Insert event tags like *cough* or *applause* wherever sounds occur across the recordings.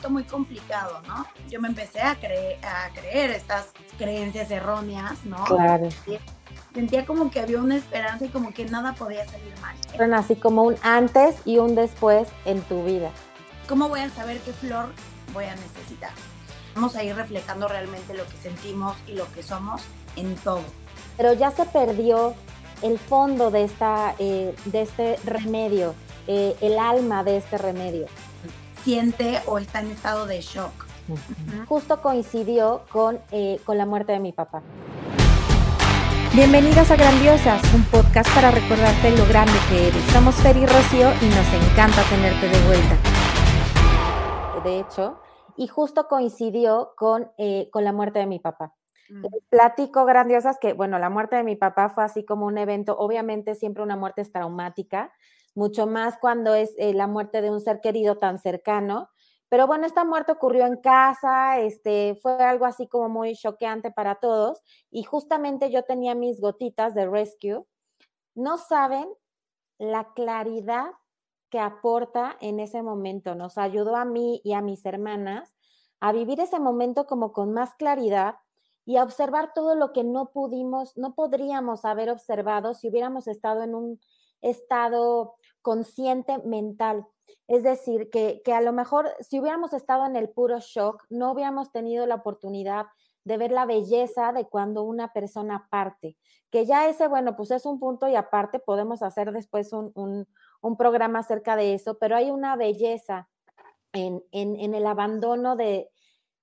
momento muy complicado, ¿no? Yo me empecé a, creer, a creer estas creencias erróneas, ¿no? Claro. Sentía como que había una esperanza y como que nada podía salir mal. Fueron así como un antes y un después en tu vida. ¿Cómo voy a saber qué flor voy a necesitar? Vamos a ir reflejando realmente lo que sentimos y lo que somos en todo. Pero ya se perdió el fondo de, esta, eh, de este remedio, eh, el alma de este remedio. Siente o está en estado de shock. Justo coincidió con, eh, con la muerte de mi papá. Bienvenidas a Grandiosas, un podcast para recordarte lo grande que eres. Somos Fer y Rocío y nos encanta tenerte de vuelta. De hecho, y justo coincidió con, con la muerte de mi papá. Mm. Platico grandiosas que, bueno, la muerte de mi papá fue así como un evento, obviamente siempre una muerte es traumática, mucho más cuando es eh, la muerte de un ser querido tan cercano. Pero bueno, esta muerte ocurrió en casa, este, fue algo así como muy choqueante para todos y justamente yo tenía mis gotitas de rescue. No saben la claridad que aporta en ese momento. Nos ayudó a mí y a mis hermanas a vivir ese momento como con más claridad y a observar todo lo que no pudimos, no podríamos haber observado si hubiéramos estado en un estado consciente mental. Es decir, que, a lo mejor si hubiéramos estado en el puro shock, no hubiéramos tenido la oportunidad de ver la belleza de cuando una persona parte, que ya ese, bueno, pues es un punto y aparte podemos hacer después un, un, programa acerca de eso, pero hay una belleza en, en, en el abandono de,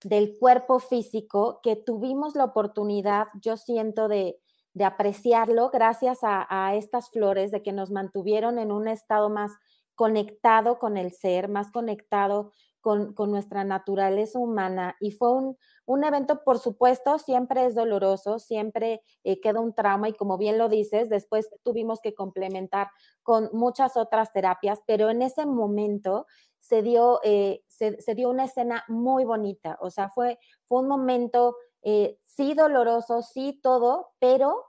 del cuerpo físico que tuvimos la oportunidad, yo siento, de, apreciarlo gracias a, estas flores, de que nos mantuvieron en un estado más conectado con el ser, más conectado con, nuestra naturaleza humana. Y fue un, un, evento, por supuesto, siempre es doloroso, siempre eh, queda un trauma y como bien lo dices, después tuvimos que complementar con muchas otras terapias, pero en ese momento se dio, eh, se, dio una escena muy bonita, o sea, fue, fue un momento, eh, sí doloroso, sí todo, pero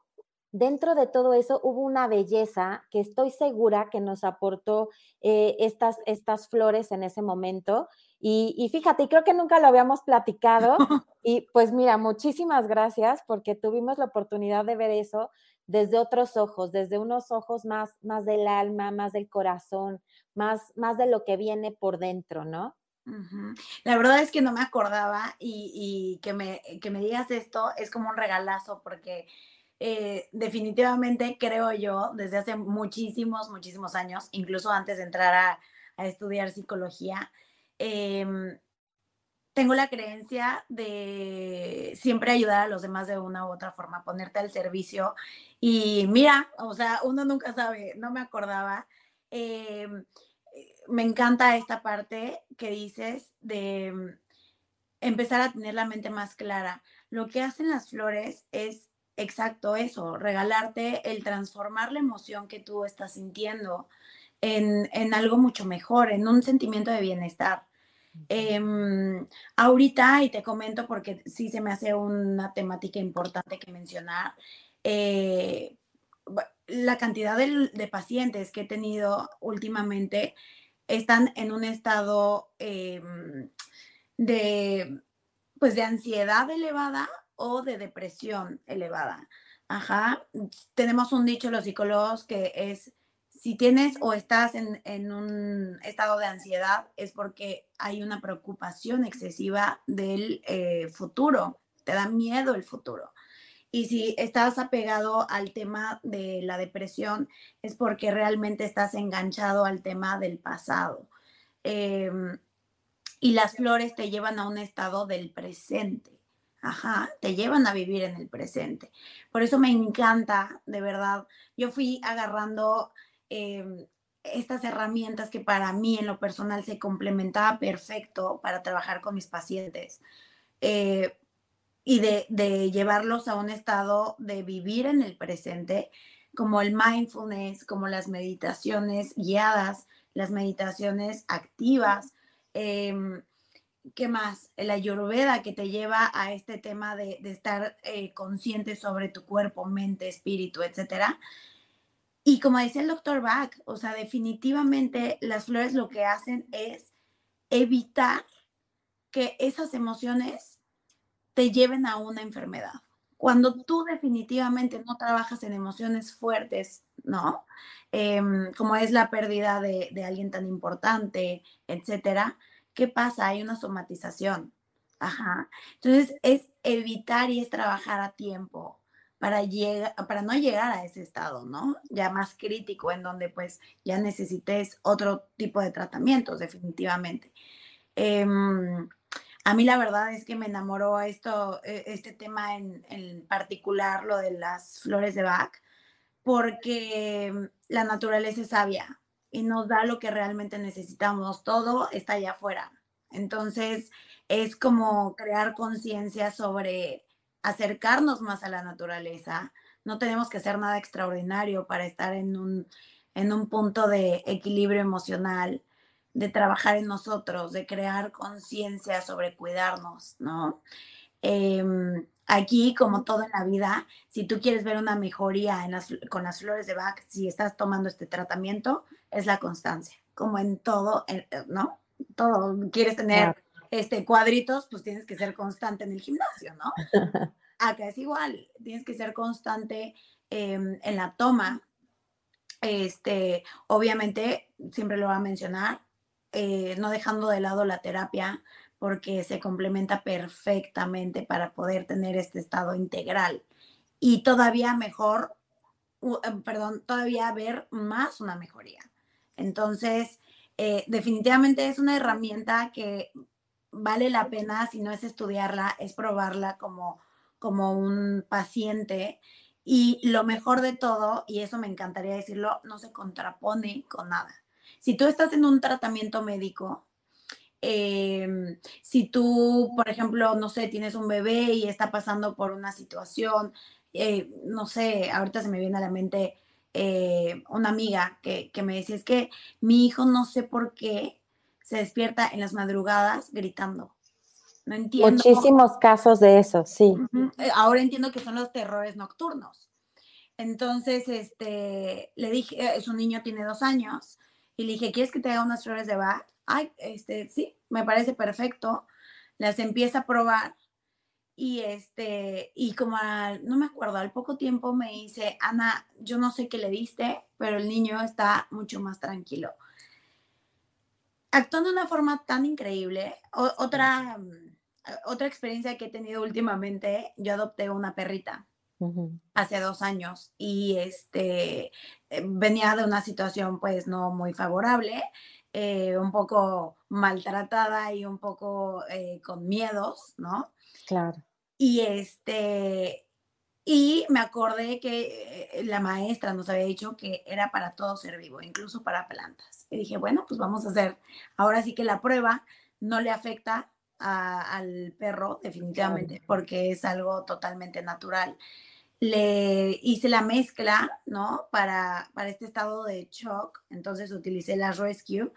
dentro de todo eso hubo una belleza que estoy segura que nos aportó eh, estas, estas flores en ese momento. Y, y, fíjate, creo que nunca lo habíamos platicado. *laughs* Y pues mira, muchísimas gracias porque tuvimos la oportunidad de ver eso desde otros ojos, desde unos ojos más, más del alma, más del corazón, más, más de lo que viene por dentro, ¿no? La verdad es que no me acordaba y, que, me, que, me, digas esto es como un regalazo porque eh, definitivamente creo yo desde hace muchísimos, muchísimos años, incluso antes de entrar a, estudiar psicología, eh, tengo la creencia de siempre ayudar a los demás de una u otra forma, ponerte al servicio. Y mira, o sea, uno nunca sabe, no me acordaba. Em, me encanta esta parte que dices de empezar a tener la mente más clara. Lo que hacen las flores es exacto eso, regalarte el transformar la emoción que tú estás sintiendo en, en algo mucho mejor, en un sentimiento de bienestar. Em, ahorita, y te comento porque sí se me hace una temática importante que mencionar, eh, la cantidad de, pacientes que he tenido últimamente están en un estado em, de, pues, de ansiedad elevada o de depresión elevada. Ajá. Tenemos un dicho los psicólogos que es si tienes o estás en, un estado de ansiedad es porque hay una preocupación excesiva del eh, futuro, te da miedo el futuro. Y si estás apegado al tema de la depresión es porque realmente estás enganchado al tema del pasado. Em, y las flores te llevan a un estado del presente. Te llevan a vivir en el presente. Por eso me encanta, de verdad. Yo fui agarrando Em, estas herramientas que para mí en lo personal se complementaba perfecto para trabajar con mis pacientes eh, y de, llevarlos a un estado de vivir en el presente, como el mindfulness, como las meditaciones guiadas, las meditaciones activas. Eh, ¿Qué más? La ayurveda que te lleva a este tema de, estar eh, consciente sobre tu cuerpo, mente, espíritu, etcétera. Y como decía el doctor Bach, o sea, definitivamente las flores lo que hacen es evitar que esas emociones te lleven a una enfermedad. Cuando tú definitivamente no trabajas en emociones fuertes, ¿no? Em, como es la pérdida de, de alguien tan importante, etcétera, ¿qué pasa? Hay una somatización. Ajá. Entonces es evitar y es trabajar a tiempo para, llegar, para no llegar a ese estado, ¿no? Ya más crítico, en donde pues ya necesites otro tipo de tratamientos, definitivamente. Em, a mí la verdad es que me enamoró esto, e, este tema en, en particular, lo de las flores de Bach, porque la naturaleza es sabia y nos da lo que realmente necesitamos. Todo está allá afuera. Entonces, es como crear conciencia sobre acercarnos más a la naturaleza. No tenemos que hacer nada extraordinario para estar en un, en un punto de equilibrio emocional, de trabajar en nosotros, de crear conciencia sobre cuidarnos, ¿no? Em, aquí, como todo en la vida, si tú quieres ver una mejoría en las, con las flores de Bach, si estás tomando este tratamiento, es la constancia, como en todo, ¿no? Todo, quieres tener este, cuadritos, pues tienes que ser constante en el gimnasio, ¿no? *laughs* Acá es igual, tienes que ser constante em, en la toma. Este, obviamente, siempre lo voy a mencionar, eh, no dejando de lado la terapia, porque se complementa perfectamente para poder tener este estado integral. Y todavía mejor, em, perdón, todavía ver más una mejoría. Entonces, eh, definitivamente es una herramienta que vale la pena, si no es estudiarla, es probarla como, como un paciente. Y lo mejor de todo, y eso me encantaría decirlo, no se contrapone con nada. Si tú estás en un tratamiento médico, em, si tú, por ejemplo, no sé, tienes un bebé y está pasando por una situación, eh, no sé, ahorita se me viene a la mente eh, una amiga que, que me decía, es que mi hijo no sé por qué se despierta en las madrugadas gritando. No entiendo. Muchísimos casos de eso, sí. Eh, ahora entiendo que son los terrores nocturnos. Entonces, este, le dije, eh, su niño tiene dos años, y le dije, ¿quieres que te haga unas flores de Bach? Ay, este, sí, me parece perfecto. Las empieza a probar y este, y como no me acuerdo, al poco tiempo me dice, Ana, yo no sé qué le diste, pero el niño está mucho más tranquilo actuando de una forma tan increíble. otra, mm, otra experiencia que he tenido últimamente, yo adopté una perrita hace dos años y este eh, venía de una situación pues no muy favorable, eh, un poco maltratada y un poco eh, con miedos, ¿no? Claro. Y este, y me acordé que eh, la maestra nos había dicho que era para todo ser vivo, incluso para plantas. Y dije, bueno, pues vamos a hacer, ahora sí que la prueba no le afecta al perro definitivamente, porque es algo totalmente natural. Le hice la mezcla, ¿no? Para, para este estado de shock, entonces utilicé la Rescue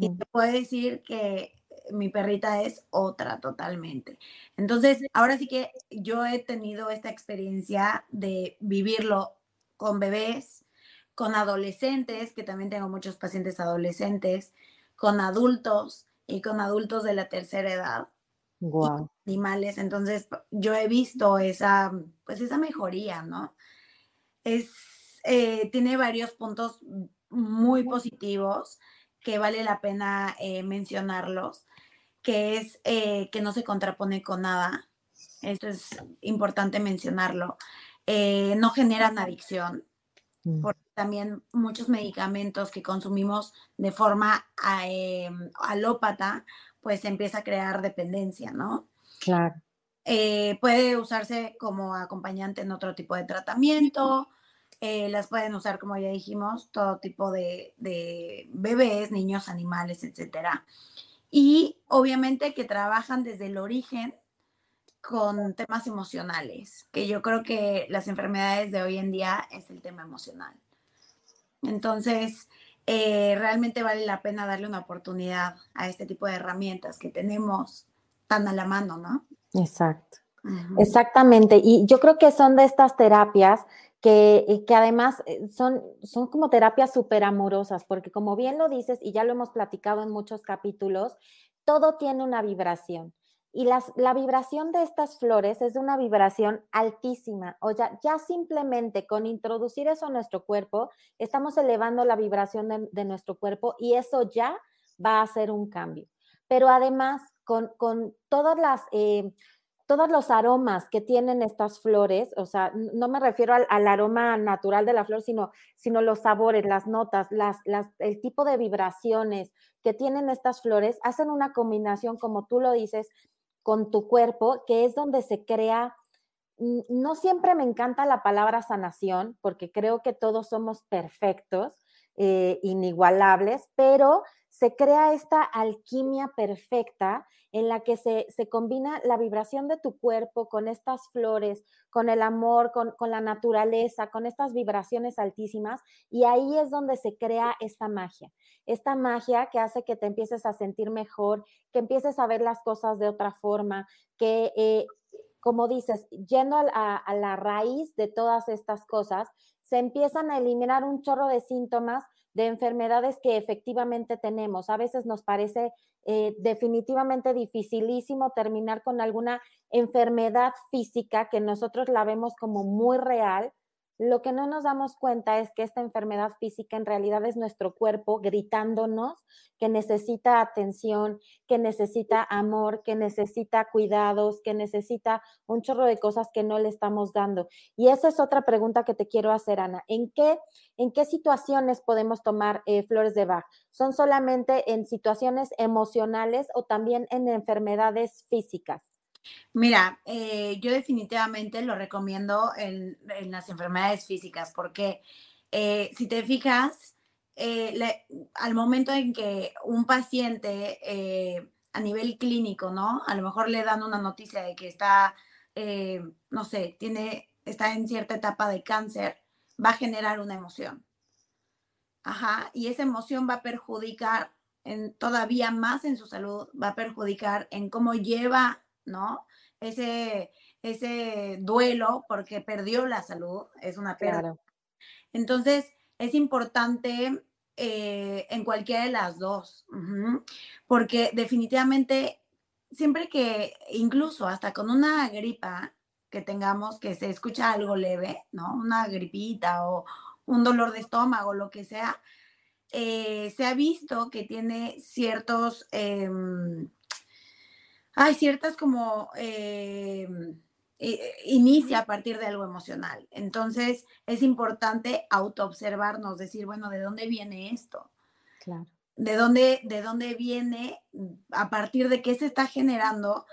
y te puedo decir que mi perrita es otra totalmente. Entonces, ahora sí que yo he tenido esta experiencia de vivirlo con bebés, con adolescentes, que también tengo muchos pacientes adolescentes, con adultos y con adultos de la tercera edad. Wow. Animales. Entonces, yo he visto esa, pues esa mejoría, ¿no? Es, eh, tiene varios puntos muy positivos que vale la pena eh, mencionarlos que es eh, que no se contrapone con nada. Esto es importante mencionarlo. Eh, no generan adicción, mm. porque también muchos medicamentos que consumimos de forma eh, alópata, pues empieza a crear dependencia, ¿no? Claro. puede usarse como acompañante en otro tipo de tratamiento. las pueden usar, como ya dijimos, todo tipo de, de bebés, niños, animales, etcétera y obviamente que trabajan desde el origen con temas emocionales, que yo creo que las enfermedades de hoy en día es el tema emocional. Entonces, eh, realmente vale la pena darle una oportunidad a este tipo de herramientas que tenemos tan a la mano, ¿no? Exacto. Exactamente. Y yo creo que son de estas terapias que, además eh, son, son como terapias súper amorosas, porque como bien lo dices, y ya lo hemos platicado en muchos capítulos, todo tiene una vibración. y las, la vibración de estas flores es una vibración altísima. O ya, ya simplemente con introducir eso a nuestro cuerpo, estamos elevando la vibración de, nuestro cuerpo y eso ya va a hacer un cambio. Pero además, con, con todas las... Eh, todos los aromas que tienen estas flores, o sea, no me refiero al, aroma natural de la flor, sino, sino los sabores, las notas, el tipo de vibraciones que tienen estas flores, hacen una combinación, como tú lo dices, con tu cuerpo, que es donde se crea, no siempre me encanta la palabra sanación, porque creo que todos somos perfectos, eh, inigualables, pero se crea esta alquimia perfecta en la que se, combina la vibración de tu cuerpo con estas flores, con el amor, con, la naturaleza, con estas vibraciones altísimas, y ahí es donde se crea esta magia, esta magia que hace que te empieces a sentir mejor, que empieces a ver las cosas de otra forma, que... Eh, como dices, yendo a la raíz de todas estas cosas, se empiezan a eliminar un chorro de síntomas de enfermedades que efectivamente tenemos. A veces nos parece eh, definitivamente dificilísimo terminar con alguna enfermedad física que nosotros la vemos como muy real lo que no nos damos cuenta es que esta enfermedad física en realidad es nuestro cuerpo gritándonos que necesita atención, que necesita amor, que necesita cuidados, que necesita un chorro de cosas que no le estamos dando. Y esa es otra pregunta que te quiero hacer, Ana. ¿En qué, en qué situaciones podemos tomar eh, flores de Bach? ¿Son solamente en situaciones emocionales o también en enfermedades físicas? Mira, eh, yo definitivamente lo recomiendo en, las enfermedades físicas porque eh, si te fijas, eh, al momento en que un paciente a nivel clínico, ¿no? A lo mejor le dan una noticia de que está, no sé, tiene, está en cierta etapa de cáncer, va a generar una emoción. Ajá, y esa emoción va a perjudicar en, todavía más en su salud, va a perjudicar en cómo lleva ¿no? Ese, ese duelo porque perdió la salud, es una pérdida. Entonces, es importante eh, en cualquiera de las dos, porque definitivamente, siempre que, incluso hasta con una gripa que tengamos, que se escucha algo leve, ¿no? Una gripita o un dolor de estómago, lo que sea, eh, se ha visto que tiene ciertos... Em, hay ciertas como eh, inicia a partir de algo emocional. Entonces es importante autoobservarnos, decir, bueno, ¿de dónde viene esto? Claro. ¿De dónde, ¿De dónde viene? ¿A partir de qué se está generando?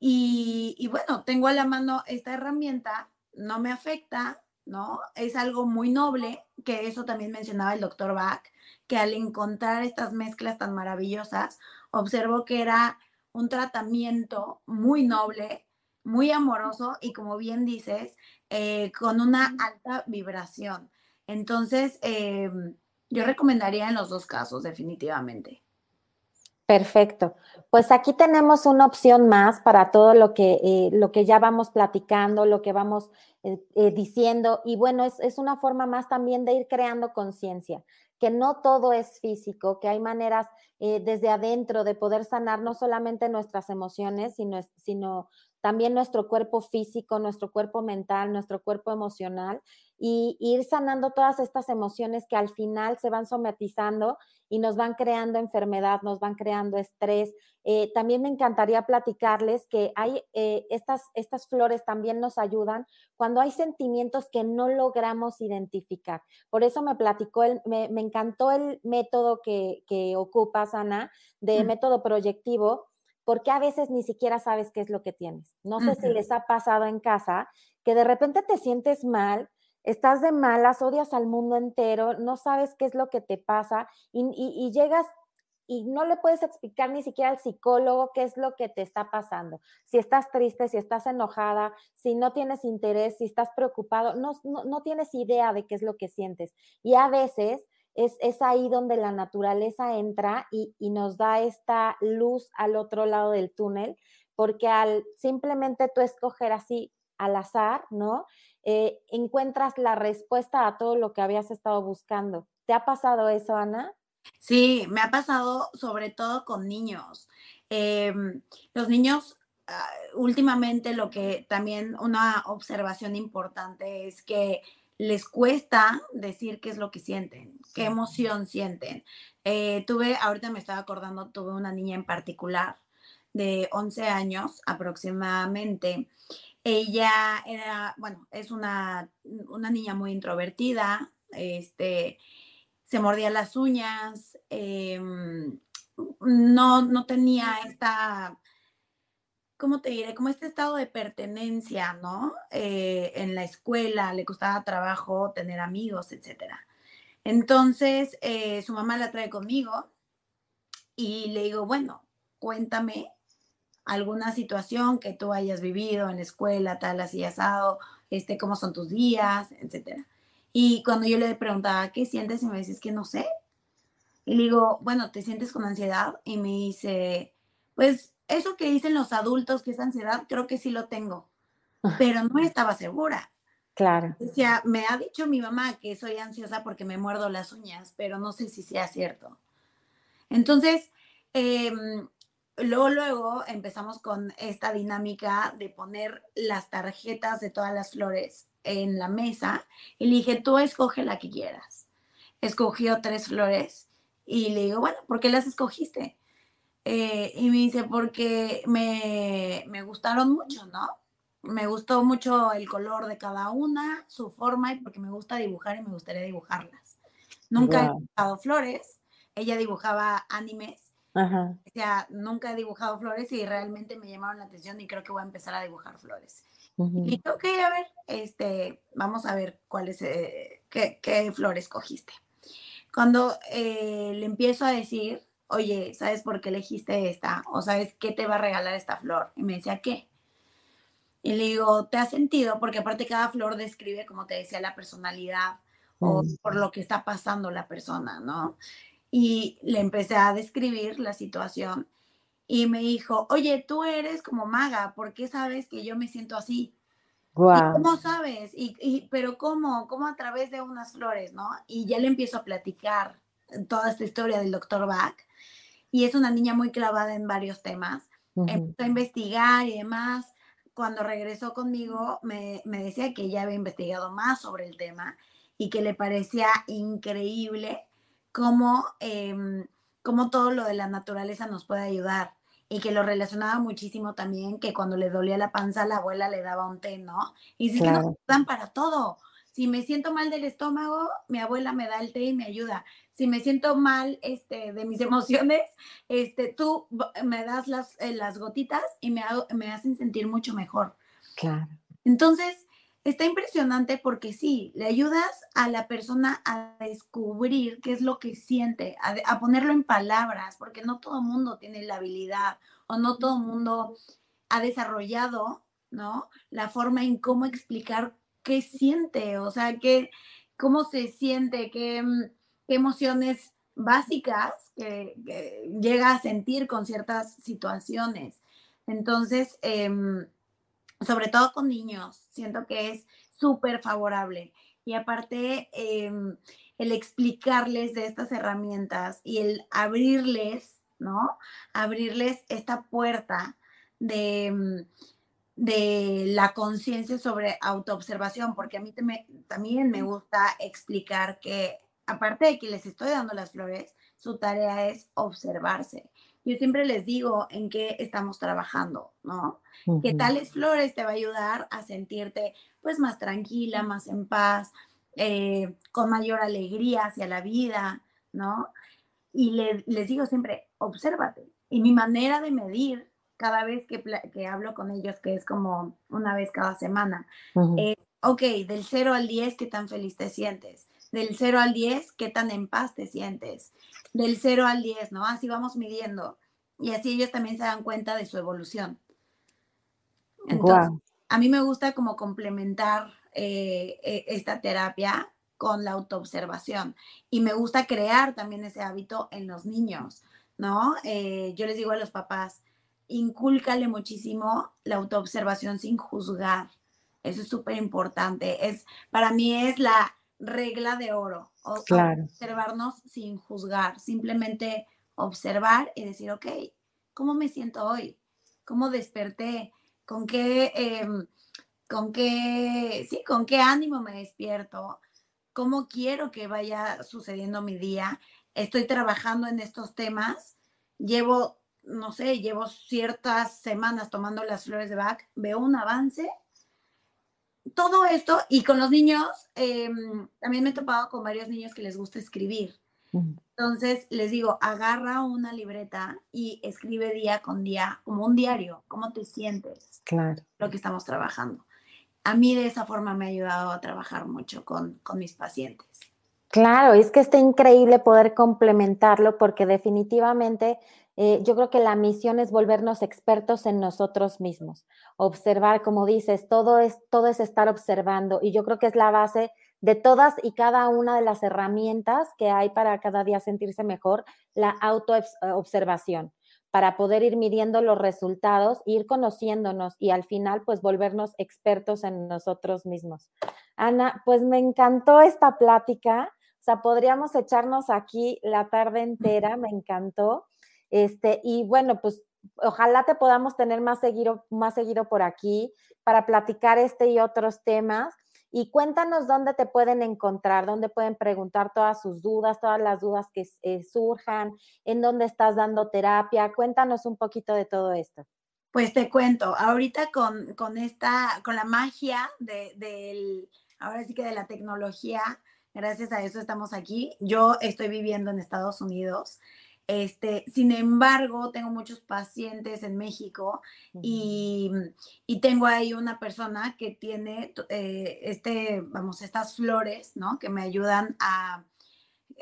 Y, y bueno, tengo a la mano esta herramienta, no me afecta, ¿no? Es algo muy noble, que eso también mencionaba el doctor Bach, que al encontrar estas mezclas tan maravillosas, observó que era un tratamiento muy noble, muy amoroso y como bien dices, eh, con una alta vibración. Entonces, em, yo recomendaría en los dos casos, definitivamente. Perfecto. Pues aquí tenemos una opción más para todo lo que, eh, lo que ya vamos platicando, lo que vamos eh, diciendo. Y bueno, es, es, una forma más también de ir creando conciencia que no todo es físico, que hay maneras eh, desde adentro de poder sanar no solamente nuestras emociones, sino, sino también nuestro cuerpo físico, nuestro cuerpo mental, nuestro cuerpo emocional y, ir sanando todas estas emociones que al final se van somatizando y nos van creando enfermedad, nos van creando estrés. Eh, también me encantaría platicarles que hay eh, estas, estas flores también nos ayudan cuando hay sentimientos que no logramos identificar. Por eso me platicó, el, me, encantó el método que, que ocupas, Ana, de mm. método proyectivo, porque a veces ni siquiera sabes qué es lo que tienes. No sé si les ha pasado en casa que de repente te sientes mal, estás de malas, odias al mundo entero, no sabes qué es lo que te pasa y, llegas y no le puedes explicar ni siquiera al psicólogo qué es lo que te está pasando. Si estás triste, si estás enojada, si no tienes interés, si estás preocupado, no, no tienes idea de qué es lo que sientes. Y a veces es, ahí donde la naturaleza entra y, nos da esta luz al otro lado del túnel, porque al simplemente tú escoger así al azar, ¿no? Eh, encuentras la respuesta a todo lo que habías estado buscando. ¿Te ha pasado eso, Ana? Sí, me ha pasado sobre todo con niños. Em, los niños ah, últimamente lo que también una observación importante es que les cuesta decir qué es lo que sienten, qué emoción sienten. Eh, tuve, ahorita me estaba acordando, tuve una niña en particular de 11 años aproximadamente. Ella era, bueno, es una, una niña muy introvertida, este, se mordía las uñas, em, no, no tenía esta ¿cómo te diré? Como este estado de pertenencia, ¿no? Eh, en la escuela, le costaba trabajo tener amigos, etc. Entonces, eh, su mamá la trae conmigo y le digo, bueno, cuéntame alguna situación que tú hayas vivido en la escuela, tal, así asado, este, cómo son tus días, etc. Y cuando yo le preguntaba, ¿qué sientes? Y me dice, es que no sé. Y le digo, bueno, ¿te sientes con ansiedad? Y me dice, pues eso que dicen los adultos que es ansiedad, creo que sí lo tengo, pero no estaba segura. Claro. Decía, me ha dicho mi mamá que soy ansiosa porque me muerdo las uñas, pero no sé si sea cierto. Entonces, em, luego, luego empezamos con esta dinámica de poner las tarjetas de todas las flores en la mesa y le dije, tú escoge la que quieras. Escogió tres flores y le digo, bueno, ¿por qué las escogiste? Eh, y me dice, porque me, me, gustaron mucho, ¿no? Me gustó mucho el color de cada una, su forma, y porque me gusta dibujar y me gustaría dibujarlas. Nunca he dibujado flores, ella dibujaba animes, o sea, nunca he dibujado flores y realmente me llamaron la atención y creo que voy a empezar a dibujar flores. Y tengo que a ver, este, vamos a ver cuáles, eh, qué, qué, flores cogiste. Cuando eh, le empiezo a decir, oye, ¿sabes por qué elegiste esta? ¿O sabes qué te va a regalar esta flor? Y me decía, ¿qué? Y le digo, ¿te has sentido? Porque aparte cada flor describe, como te decía, la personalidad o mm. por lo que está pasando la persona, ¿no? Y le empecé a describir la situación y me dijo, oye, tú eres como maga, ¿por qué sabes que yo me siento así? ¿Cómo sabes? Y, y, pero ¿cómo? ¿Cómo a través de unas flores, no? Y ya le empiezo a platicar toda esta historia del doctor Bach y es una niña muy clavada en varios temas. Empezó a investigar y demás. Cuando regresó conmigo, me, decía que ella había investigado más sobre el tema y que le parecía increíble cómo, em, cómo todo lo de la naturaleza nos puede ayudar y que lo relacionaba muchísimo también que cuando le dolía la panza la abuela le daba un té, ¿no? Y dice que nos dan para todo. Si me siento mal del estómago, mi abuela me da el té y me ayuda si me siento mal este, de mis *laughs* emociones, este, tú me das las, eh, las gotitas y me, me hacen sentir mucho mejor. Claro. Entonces, está impresionante porque sí, le ayudas a la persona a descubrir qué es lo que siente, a, ponerlo en palabras, porque no todo el mundo tiene la habilidad o no todo el mundo ha desarrollado, ¿no? La forma en cómo explicar qué siente, o sea, qué, cómo se siente, qué mm, emociones básicas que, llega a sentir con ciertas situaciones. Entonces, em, sobre todo con niños, siento que es súper favorable. Y aparte, em, el explicarles de estas herramientas y el abrirles, ¿no? Abrirles esta puerta de, em, de la conciencia sobre autoobservación, porque a mí también me gusta explicar que aparte de que les estoy dando las flores, su tarea es observarse. Yo siempre les digo en qué estamos trabajando, ¿no? Que tales flores te va a ayudar a sentirte pues más tranquila, más en paz, eh, con mayor alegría hacia la vida, ¿no? Y les digo siempre, obsérvate. Y mi manera de medir cada vez que, que hablo con ellos, que es como una vez cada semana, es, ok, del 0 al 10, ¿qué tan feliz te sientes? del 0 al 10, qué tan en paz te sientes. Del 0 al 10, ¿no? Así vamos midiendo. Y así ellos también se dan cuenta de su evolución. Entonces, a mí me gusta como complementar eh, e, esta terapia con la autoobservación. Y me gusta crear también ese hábito en los niños, ¿no? Eh, yo les digo a los papás, incúlcale muchísimo la autoobservación sin juzgar. Eso es súper importante. Es, para mí es la, regla de oro. Observarnos sin juzgar, simplemente observar y decir, ok, ¿cómo me siento hoy? cómo desperté, con qué, em, con qué, sí, con qué ánimo me despierto, cómo quiero que vaya sucediendo mi día. Estoy trabajando en estos temas, llevo, no sé, llevo ciertas semanas tomando las flores de Bach, veo un avance. Todo esto, y con los niños, em, también me he topado con varios niños que les gusta escribir. Entonces les digo, agarra una libreta y escribe día con día, como un diario, cómo te sientes. Claro. Lo que estamos trabajando. A mí de esa forma me ha ayudado a trabajar mucho con, con mis pacientes. Claro, es que está increíble poder complementarlo porque definitivamente eh, yo creo que la misión es volvernos expertos en nosotros mismos, observar, como dices, todo es, todo es estar observando y yo creo que es la base de todas y cada una de las herramientas que hay para cada día sentirse mejor, la autoobservación, para poder ir midiendo los resultados, ir conociéndonos y al final pues volvernos expertos en nosotros mismos. Ana, pues me encantó esta plática, o sea, podríamos echarnos aquí la tarde entera, me encantó. Este, y bueno, pues ojalá te podamos tener más seguido, más seguido por aquí para platicar este y otros temas. Y cuéntanos dónde te pueden encontrar, dónde pueden preguntar todas sus dudas, todas las dudas que eh, surjan, en dónde estás dando terapia. Cuéntanos un poquito de todo esto. Pues te cuento, ahorita con, con esta, con la magia de, del, ahora sí que de la tecnología, gracias a eso estamos aquí. Yo estoy viviendo en Estados Unidos este, sin embargo, tengo muchos pacientes en México y, tengo ahí una persona que tiene eh, este, vamos, estas flores, ¿no? Que me ayudan a,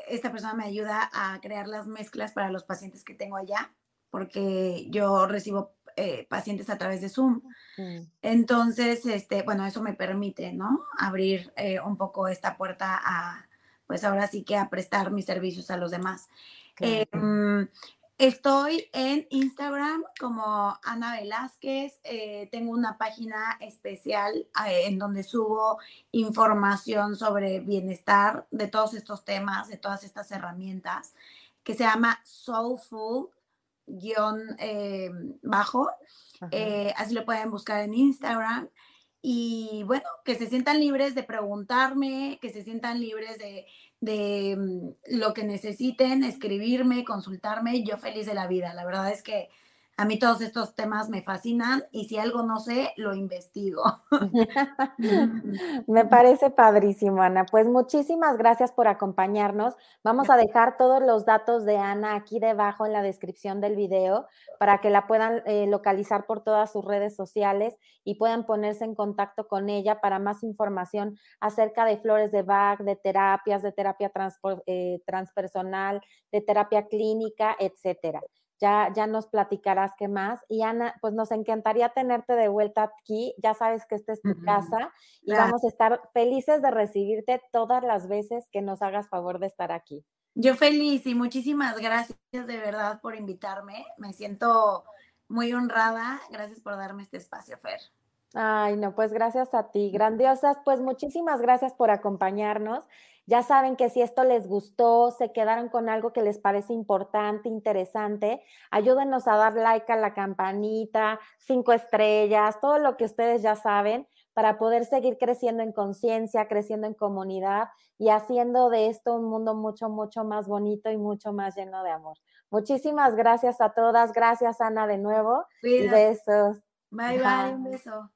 esta persona me ayuda a crear las mezclas para los pacientes que tengo allá, porque yo recibo eh, pacientes a través de Zoom. Entonces, este, bueno, eso me permite, ¿no? Abrir eh, un poco esta puerta a, pues ahora sí que a prestar mis servicios a los demás. Em, estoy en Instagram como Ana Velázquez. Eh, tengo una página especial eh, en donde subo información sobre bienestar de todos estos temas, de todas estas herramientas, que se llama Soulful em, bajo. Eh, así lo pueden buscar en Instagram. Y bueno, que se sientan libres de preguntarme, que se sientan libres de de mm, lo que necesiten, escribirme, consultarme, yo feliz de la vida. La verdad es que a mí todos estos temas me fascinan y si algo no sé, lo investigo. *laughs* me parece padrísimo, Ana. Pues muchísimas gracias por acompañarnos. Vamos a dejar todos los datos de Ana aquí debajo en la descripción del video para que la puedan eh, localizar por todas sus redes sociales y puedan ponerse en contacto con ella para más información acerca de flores de Bach, de terapias, de terapia eh, transpersonal, de terapia clínica, etcétera ya, ya nos platicarás qué más. Y Ana, pues nos encantaría tenerte de vuelta aquí. Ya sabes que esta es tu casa y vamos a estar felices de recibirte todas las veces que nos hagas favor de estar aquí. Yo feliz y muchísimas gracias de verdad por invitarme. Me siento muy honrada. Gracias por darme este espacio, Fer. Ay, no, pues gracias a ti. Grandiosas, pues muchísimas gracias por acompañarnos. Ya saben que si esto les gustó, se quedaron con algo que les parece importante, interesante, ayúdenos a dar like a la campanita, cinco estrellas, todo lo que ustedes ya saben para poder seguir creciendo en conciencia, creciendo en comunidad y haciendo de esto un mundo mucho, mucho más bonito y mucho más lleno de amor. Muchísimas gracias a todas. Gracias, Ana, de nuevo. Y besos. bye, bye. Un beso.